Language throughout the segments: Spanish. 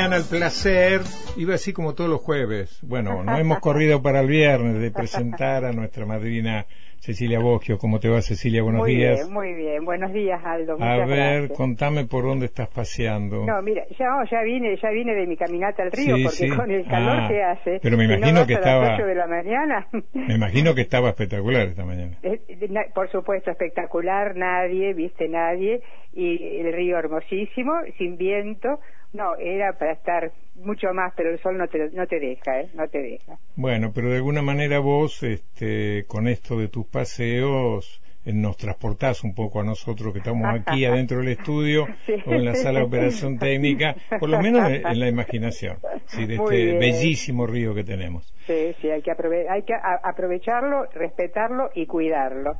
al placer, iba así como todos los jueves. Bueno, no hemos corrido para el viernes de presentar a nuestra madrina Cecilia Bogio. ¿Cómo te va, Cecilia? Buenos muy días. Bien, muy bien. Buenos días, Aldo. a ver, contame por dónde estás paseando. No, mira, ya, ya vine, ya vine de mi caminata al río porque con el calor ah, que hace. Pero me imagino que estaba. de la mañana. me imagino que estaba espectacular esta mañana. Por supuesto, espectacular. Nadie, viste nadie y el río hermosísimo, sin viento no, era para estar mucho más, pero el sol no te, no te deja, ¿eh? No te deja. Bueno, pero de alguna manera vos, este, con esto de tus paseos, eh, nos transportás un poco a nosotros que estamos aquí adentro del estudio o en la sala de operación técnica, por lo menos en, la imaginación, ¿sí? de este bellísimo río que tenemos. Sí, sí, hay que, hay que aprovecharlo, respetarlo y cuidarlo.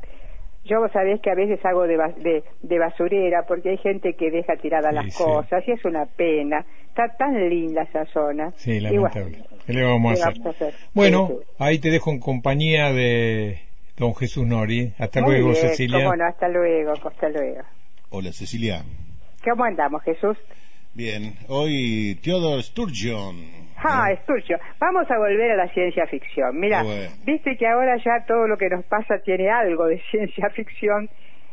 Yo vos sabés que a veces hago de, de, basurera porque hay gente que deja tiradas las cosas y es una pena. Está tan linda esa zona. Sí, lamentable. ¿Qué le vamos a hacer? Bueno, ahí te dejo en compañía de don Jesús Nori. Hasta luego, Cecilia. Bueno, hasta luego, hasta luego. Hola, Cecilia. ¿Cómo andamos, Jesús? Bien, hoy Theodore Sturgeon Ah, Esturcio. Vamos a volver a la ciencia ficción. Mira, viste que ahora ya todo lo que nos pasa tiene algo de ciencia ficción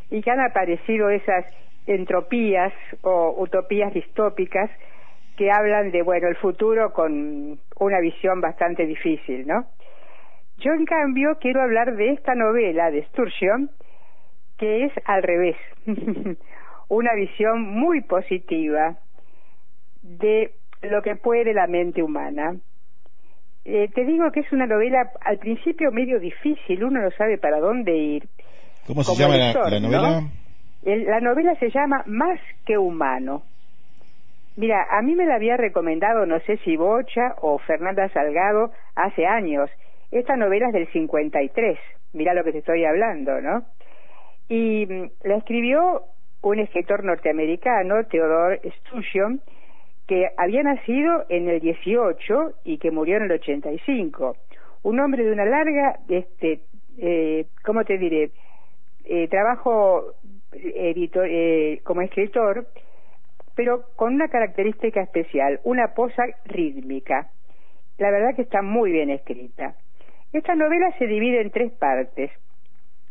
y que han aparecido esas entropías o utopías distópicas que hablan de, bueno, el futuro con una visión bastante difícil, ¿no? Yo, en cambio, quiero hablar de esta novela de Sturgeon, que es al revés. una visión muy positiva de lo que puede la mente humana. Eh, te digo que es una novela al principio medio difícil, uno no sabe para dónde ir. ¿Cómo se llama la, novela? la novela se llama Más que humano. Mira, a mí me la había recomendado, no sé si Bocha o Fernanda Salgado, hace años. Esta novela es del 53, mira lo que te estoy hablando, ¿no? Y mm, la escribió un escritor norteamericano, Theodore Sturgeon, que había nacido en el 18 y que murió en el 85. Un hombre de una larga, este, eh, ¿cómo te diré? Eh, trabajo editor, eh, como escritor, pero con una característica especial, una posa rítmica. La verdad que está muy bien escrita. Esta novela se divide en tres partes.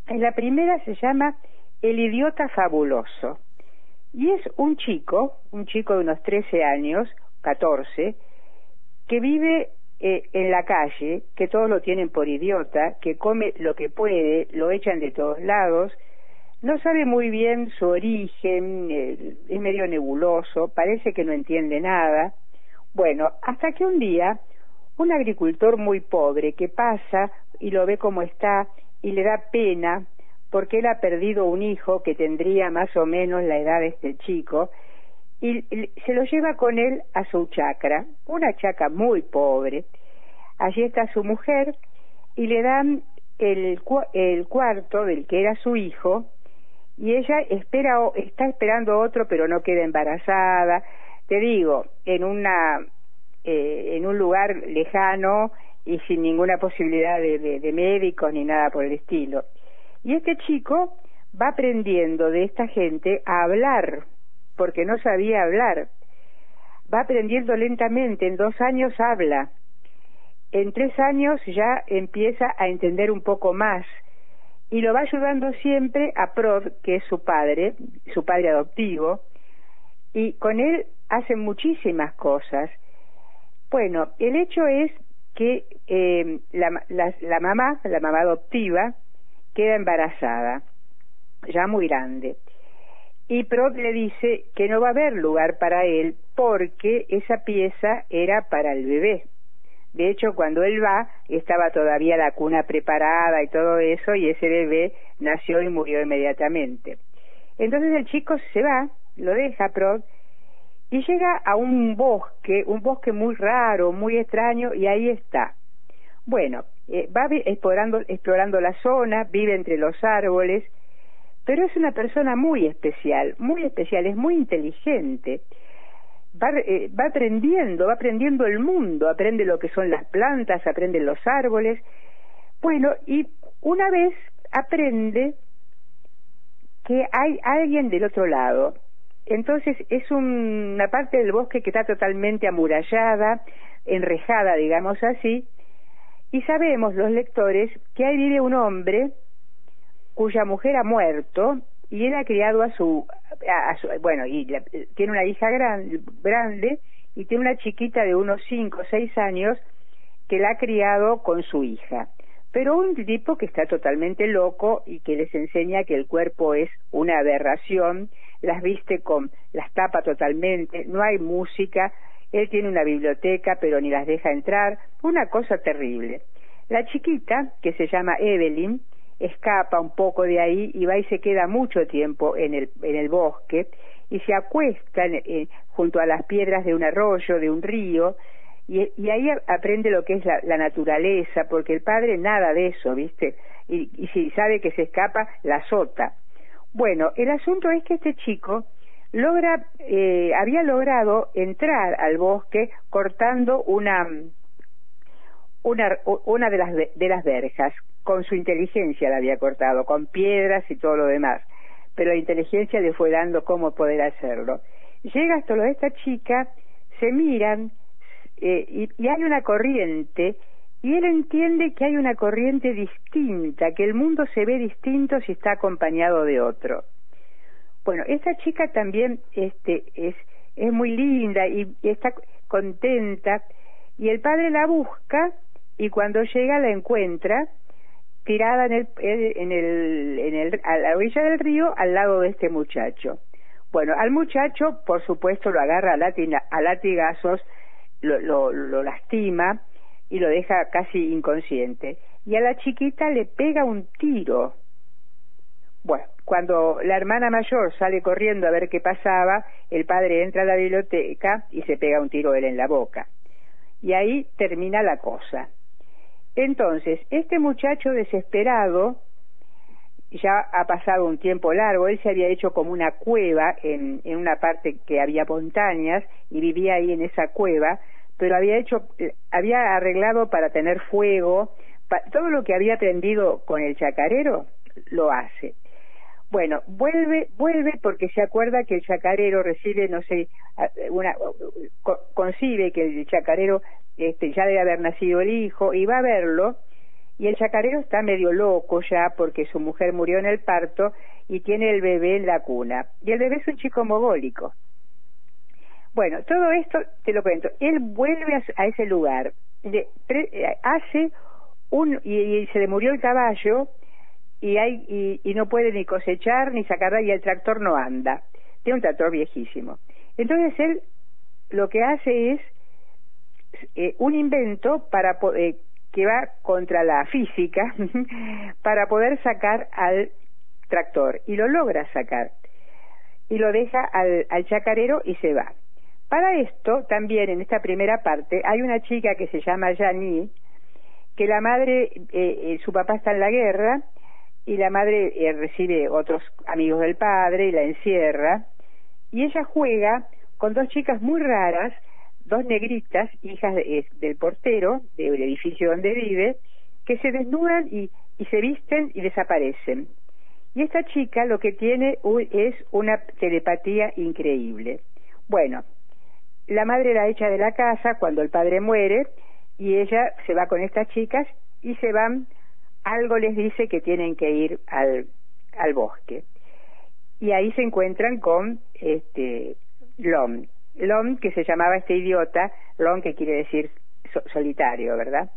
En la primera se llama El idiota fabuloso. Y es un chico, un chico de unos 13 años, 14, que vive eh, en la calle, que todos lo tienen por idiota, que come lo que puede, lo echan de todos lados, no sabe muy bien su origen, es medio nebuloso, parece que no entiende nada. Bueno, hasta que un día un agricultor muy pobre que pasa y lo ve como está y le da pena porque él ha perdido un hijo que tendría más o menos la edad de este chico y se lo lleva con él a su chacra, una chacra muy pobre. Allí está su mujer y le dan el, el cuarto del que era su hijo y ella espera está esperando otro pero no queda embarazada te digo en una eh, en un lugar lejano y sin ninguna posibilidad de, de médicos ni nada por el estilo y este chico va aprendiendo de esta gente a hablar, porque no sabía hablar. Va aprendiendo lentamente, en dos años habla. En tres años ya empieza a entender un poco más y lo va ayudando siempre a Prod, que es su padre, su padre adoptivo, y con él hacen muchísimas cosas. Bueno, el hecho es que eh, la, la mamá, la mamá adoptiva, queda embarazada, ya muy grande. Y Prod le dice que no va a haber lugar para él porque esa pieza era para el bebé. De hecho, cuando él va, estaba todavía la cuna preparada y todo eso, y ese bebé nació y murió inmediatamente. Entonces el chico se va, lo deja Prod, y llega a un bosque, un bosque muy raro, muy extraño, y ahí está. Bueno, eh, va explorando, explorando la zona, vive entre los árboles, pero es una persona muy especial, muy especial, es muy inteligente. Va, eh, va aprendiendo, va aprendiendo el mundo, aprende lo que son las plantas, aprende los árboles. Bueno, y una vez aprende que hay alguien del otro lado, entonces es una parte del bosque que está totalmente amurallada, enrejada, digamos así, y sabemos los lectores que ahí vive un hombre cuya mujer ha muerto y él ha criado a su, bueno, y tiene una hija grande, y tiene una chiquita de unos cinco o seis años que la ha criado con su hija. Pero un tipo que está totalmente loco y que les enseña que el cuerpo es una aberración, las viste con, las tapa totalmente, no hay música, él tiene una biblioteca pero ni las deja entrar, una cosa terrible. La chiquita, que se llama Evelyn, escapa un poco de ahí y va y se queda mucho tiempo en el, en el bosque y se acuesta junto a las piedras de un arroyo, de un río, y, ahí aprende lo que es la, la, naturaleza, porque el padre nada de eso, ¿viste? Y, y si sabe que se escapa, la azota. Bueno, el asunto es que este chico logra, eh, había logrado entrar al bosque cortando una, una, una de, las, de las verjas, con su inteligencia la había cortado, con piedras y todo lo demás, pero la inteligencia le fue dando cómo poder hacerlo. Llega hasta lo de esta chica, se miran eh, y, y hay una corriente y él entiende que hay una corriente distinta, que el mundo se ve distinto si está acompañado de otro. Bueno, esta chica también este, es, muy linda y, está contenta y el padre la busca y cuando llega la encuentra tirada en el, en el, en el, a la orilla del río al lado de este muchacho. Bueno, al muchacho, por supuesto, lo agarra a, latigazos, lo lastima, y lo deja casi inconsciente. Y a la chiquita le pega un tiro. Bueno, cuando la hermana mayor sale corriendo a ver qué pasaba, el padre entra a la biblioteca y se pega un tiro él en la boca. Y ahí termina la cosa. Entonces, este muchacho desesperado, ya ha pasado un tiempo largo, él se había hecho como una cueva en, una parte que había montañas y vivía ahí en esa cueva, pero había hecho, había arreglado para tener fuego, todo lo que había aprendido con el chacarero lo hace. Bueno, vuelve, vuelve porque se acuerda que el chacarero recibe, no sé, una, concibe que el chacarero este, ya debe haber nacido el hijo y va a verlo y el chacarero está medio loco ya porque su mujer murió en el parto y tiene el bebé en la cuna. Y el bebé es un chico mogólico. Bueno, todo esto te lo cuento. Él vuelve a, ese lugar, eh, hace un y, se le murió el caballo y hay y, no puede ni cosechar ni sacar y el tractor no anda. Tiene un tractor viejísimo. Entonces él lo que hace es eh, un invento para eh, que va contra la física para poder sacar al tractor y lo logra sacar y lo deja al, al chacarero y se va. Para esto, también en esta primera parte, hay una chica que se llama Yani, que la madre, eh, eh, su papá está en la guerra, y la madre eh, recibe otros amigos del padre y la encierra, y ella juega con dos chicas muy raras, dos negritas, hijas del portero del edificio donde vive, que se desnudan y, y se visten y desaparecen. Y esta chica lo que tiene es una telepatía increíble. Bueno, la madre la echa de la casa cuando el padre muere y ella se va con estas chicas y se van, algo les dice que tienen que ir al, al bosque. Y ahí se encuentran con este Lom. Lom, que se llamaba este idiota, Lom que quiere decir solitario, ¿verdad?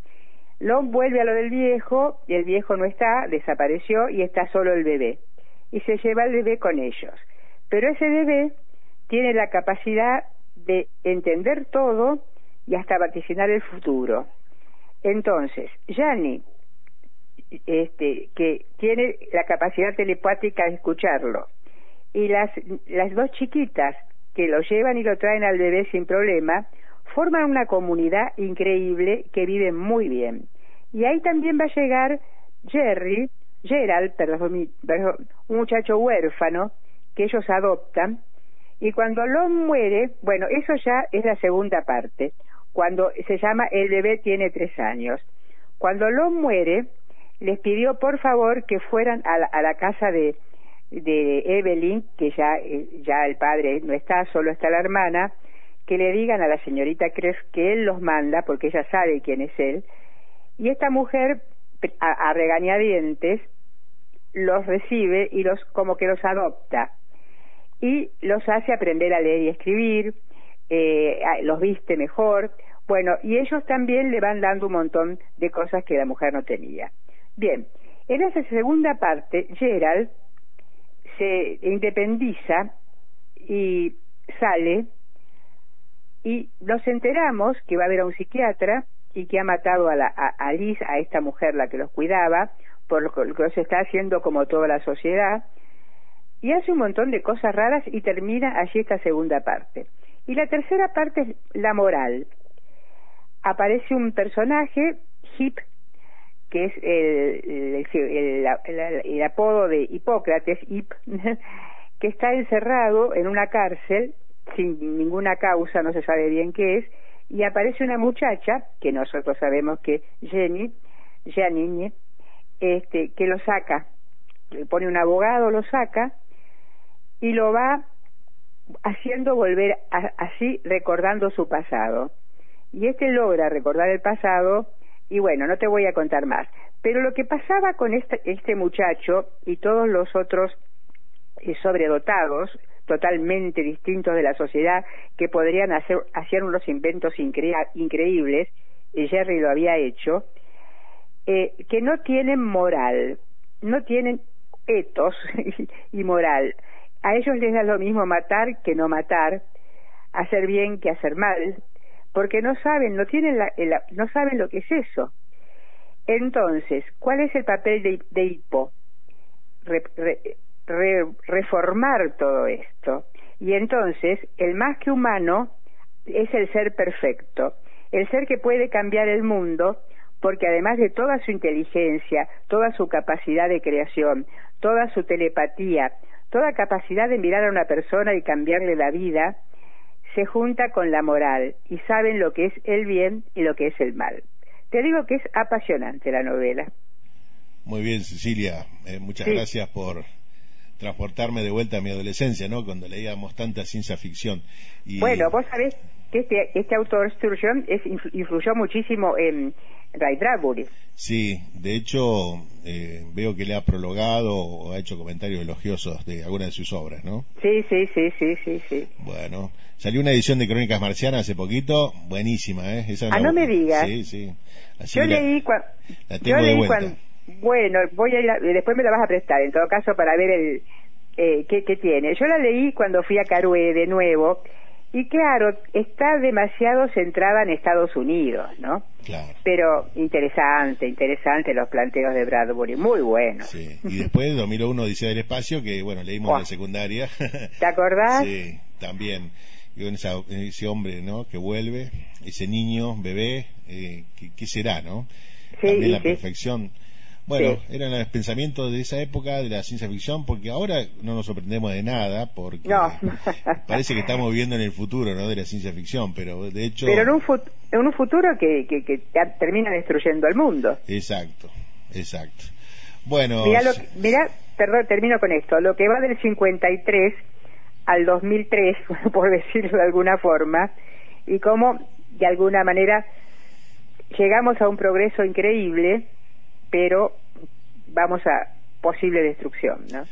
Lom vuelve a lo del viejo, y el viejo no está, desapareció y está solo el bebé. Y se lleva el bebé con ellos. Pero ese bebé tiene la capacidad de entender todo y hasta vaticinar el futuro. Entonces, Yani, este, que tiene la capacidad telepática de escucharlo, y las, las dos chiquitas que lo llevan y lo traen al bebé sin problema, forman una comunidad increíble que vive muy bien. Y ahí también va a llegar Jerry, Gerald, un muchacho huérfano que ellos adoptan y cuando Lon muere, bueno, eso ya es la segunda parte, cuando se llama El bebé tiene tres años. Cuando Lon muere, les pidió por favor que fueran a la, casa de, de Evelyn, que ya, eh, el padre no está, solo está la hermana, que le digan a la señorita Cres que él los manda, porque ella sabe quién es él, y esta mujer, a, regañadientes, los recibe y los como que los adopta y los hace aprender a leer y escribir, eh, los viste mejor, bueno, y ellos también le van dando un montón de cosas que la mujer no tenía. Bien, en esa segunda parte, Gerald se independiza y sale y nos enteramos que va a haber a un psiquiatra y que ha matado a, la, a, Liz, a esta mujer la que los cuidaba, por lo que se está haciendo como toda la sociedad, y hace un montón de cosas raras y termina allí esta segunda parte. Y la tercera parte es la moral. Aparece un personaje, Hip, que es el, apodo de Hipócrates, Hip, que está encerrado en una cárcel sin ninguna causa, no se sabe bien qué es, y aparece una muchacha, que nosotros sabemos que Jenny, Janine, este, que lo saca, le pone un abogado, lo saca, y lo va haciendo volver así recordando su pasado. Y este logra recordar el pasado y bueno, no te voy a contar más. Pero lo que pasaba con este, este muchacho y todos los otros eh, sobredotados, totalmente distintos de la sociedad, que podrían hacer, hacer unos inventos increíbles, y Jerry lo había hecho, eh, que no tienen moral, no tienen etos y moral. A ellos les da lo mismo matar que no matar, hacer bien que hacer mal, porque no saben, no tienen la, no saben lo que es eso. Entonces, ¿cuál es el papel de, de Hipo? reformar todo esto. Y entonces, el más que humano es el ser perfecto, el ser que puede cambiar el mundo, porque además de toda su inteligencia, toda su capacidad de creación, toda su telepatía, toda capacidad de mirar a una persona y cambiarle la vida, se junta con la moral y saben lo que es el bien y lo que es el mal. Te digo que es apasionante la novela. Muy bien, Cecilia. Eh, muchas gracias por transportarme de vuelta a mi adolescencia, ¿no? Cuando leíamos tanta ciencia ficción. Y... Bueno, vos sabés que este, este autor Sturgeon es, influyó muchísimo en Ray Bradbury. Sí, de hecho eh, veo que le ha prologado o ha hecho comentarios elogiosos de algunas de sus obras, ¿no? Sí, sí, sí, sí, sí, sí. Bueno, salió una edición de Crónicas Marcianas hace poquito, buenísima, ¿eh? ah, no me digas. Sí, sí. yo leí, cuando... yo leí cuando... Bueno, voy a ir después me la vas a prestar, en todo caso, para ver el eh, qué, qué tiene. Yo la leí cuando fui a Carué de nuevo y claro, está demasiado centrada en Estados Unidos, ¿no? Claro. Pero interesante, interesante los planteos de Bradbury, muy bueno. Sí, y después 2001 Dice del Espacio, que bueno, leímos en la secundaria. ¿Te acordás? Sí, también. Y ese hombre, ¿no? Que vuelve, ese niño, bebé, eh, ¿qué, será, no? Sí, también la perfección bueno, eran los pensamientos de esa época de la ciencia ficción, porque ahora no nos sorprendemos de nada, porque parece que estamos viviendo en el futuro, ¿no? De la ciencia ficción, pero de hecho. Pero en un, en un futuro que, que, que, termina destruyendo el mundo. Exacto, exacto. Bueno. Mira, perdón, termino con esto. Lo que va del 53 al 2003, por decirlo de alguna forma, y cómo, de alguna manera, llegamos a un progreso increíble pero vamos a posible destrucción, ¿no?